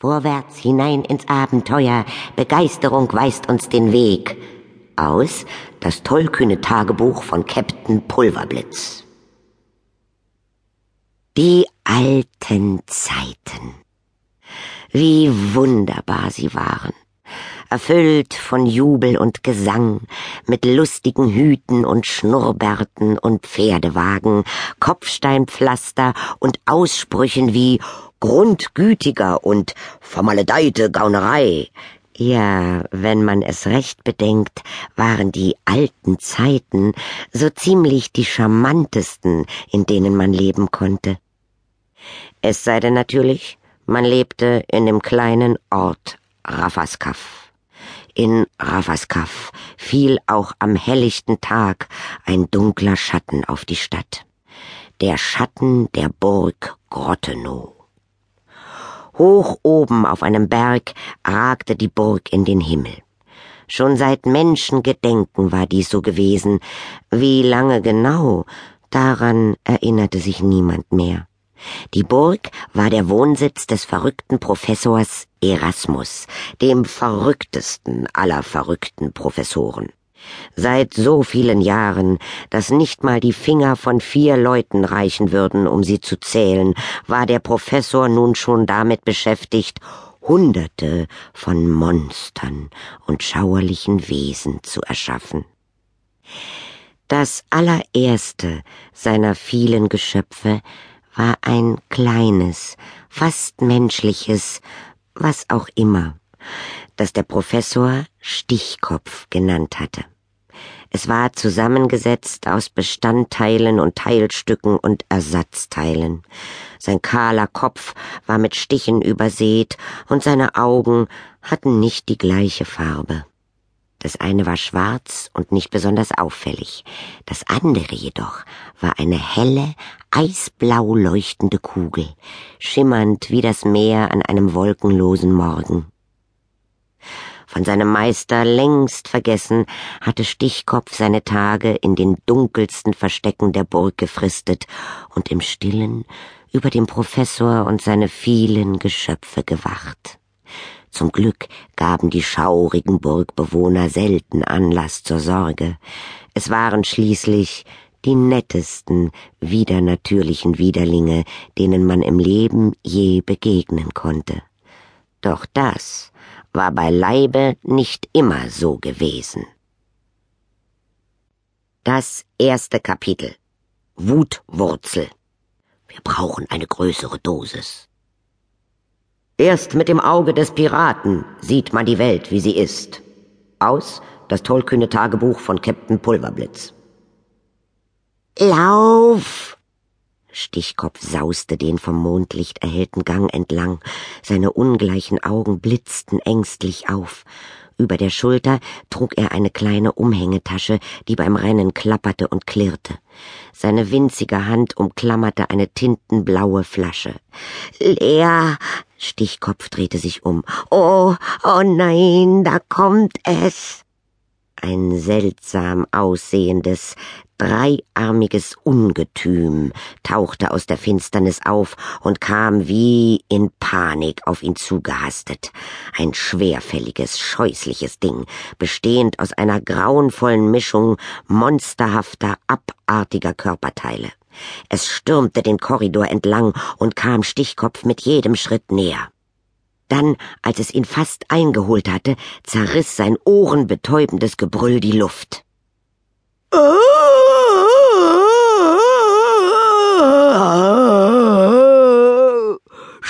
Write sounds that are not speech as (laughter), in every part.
Vorwärts hinein ins Abenteuer, Begeisterung weist uns den Weg. Aus das tollkühne Tagebuch von Captain Pulverblitz. Die alten Zeiten. Wie wunderbar sie waren erfüllt von Jubel und Gesang, mit lustigen Hüten und Schnurrbärten und Pferdewagen, Kopfsteinpflaster und Aussprüchen wie grundgütiger und vermaledeite Gaunerei. Ja, wenn man es recht bedenkt, waren die alten Zeiten so ziemlich die charmantesten, in denen man leben konnte. Es sei denn natürlich, man lebte in dem kleinen Ort Rafaskaf. In Ravaskaf fiel auch am helllichten Tag ein dunkler Schatten auf die Stadt. Der Schatten der Burg Grottenow. Hoch oben auf einem Berg ragte die Burg in den Himmel. Schon seit Menschengedenken war dies so gewesen. Wie lange genau, daran erinnerte sich niemand mehr. Die Burg war der Wohnsitz des verrückten Professors Erasmus, dem verrücktesten aller verrückten Professoren. Seit so vielen Jahren, dass nicht mal die Finger von vier Leuten reichen würden, um sie zu zählen, war der Professor nun schon damit beschäftigt, Hunderte von Monstern und schauerlichen Wesen zu erschaffen. Das allererste seiner vielen Geschöpfe war ein kleines, fast menschliches, was auch immer, das der Professor Stichkopf genannt hatte. Es war zusammengesetzt aus Bestandteilen und Teilstücken und Ersatzteilen. Sein kahler Kopf war mit Stichen übersät und seine Augen hatten nicht die gleiche Farbe. Das eine war schwarz und nicht besonders auffällig, das andere jedoch war eine helle, eisblau leuchtende Kugel, schimmernd wie das Meer an einem wolkenlosen Morgen. Von seinem Meister längst vergessen, hatte Stichkopf seine Tage in den dunkelsten Verstecken der Burg gefristet und im Stillen über dem Professor und seine vielen Geschöpfe gewacht. Zum Glück gaben die schaurigen Burgbewohner selten Anlass zur Sorge. Es waren schließlich die nettesten, widernatürlichen Widerlinge, denen man im Leben je begegnen konnte. Doch das war beileibe nicht immer so gewesen. Das erste Kapitel Wutwurzel. Wir brauchen eine größere Dosis. Erst mit dem Auge des Piraten sieht man die Welt, wie sie ist. Aus das tollkühne Tagebuch von Captain Pulverblitz. Lauf! Stichkopf sauste den vom Mondlicht erhellten Gang entlang, seine ungleichen Augen blitzten ängstlich auf. Über der Schulter trug er eine kleine Umhängetasche, die beim Rennen klapperte und klirrte. Seine winzige Hand umklammerte eine tintenblaue Flasche. Leer, Stichkopf drehte sich um. Oh, oh nein, da kommt es. Ein seltsam aussehendes, dreiarmiges Ungetüm tauchte aus der Finsternis auf und kam wie in Panik auf ihn zugehastet. Ein schwerfälliges, scheußliches Ding, bestehend aus einer grauenvollen Mischung monsterhafter, abartiger Körperteile. Es stürmte den Korridor entlang und kam Stichkopf mit jedem Schritt näher. Dann, als es ihn fast eingeholt hatte, zerriss sein ohrenbetäubendes Gebrüll die Luft.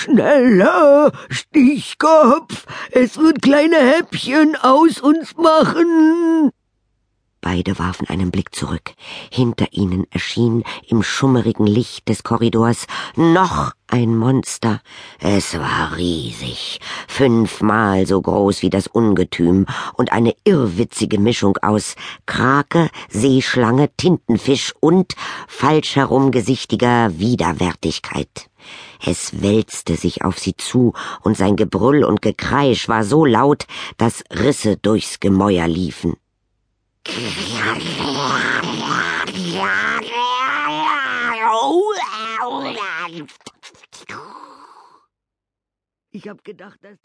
Schneller, Stichkopf, es wird kleine Häppchen aus uns machen. Beide warfen einen Blick zurück. Hinter ihnen erschien im schummerigen Licht des Korridors noch ein Monster. Es war riesig, fünfmal so groß wie das Ungetüm und eine irrwitzige Mischung aus Krake, Seeschlange, Tintenfisch und falsch herumgesichtiger Widerwärtigkeit. Es wälzte sich auf sie zu, und sein Gebrüll und Gekreisch war so laut, dass Risse durchs Gemäuer liefen. (laughs) Ich hab gedacht, dass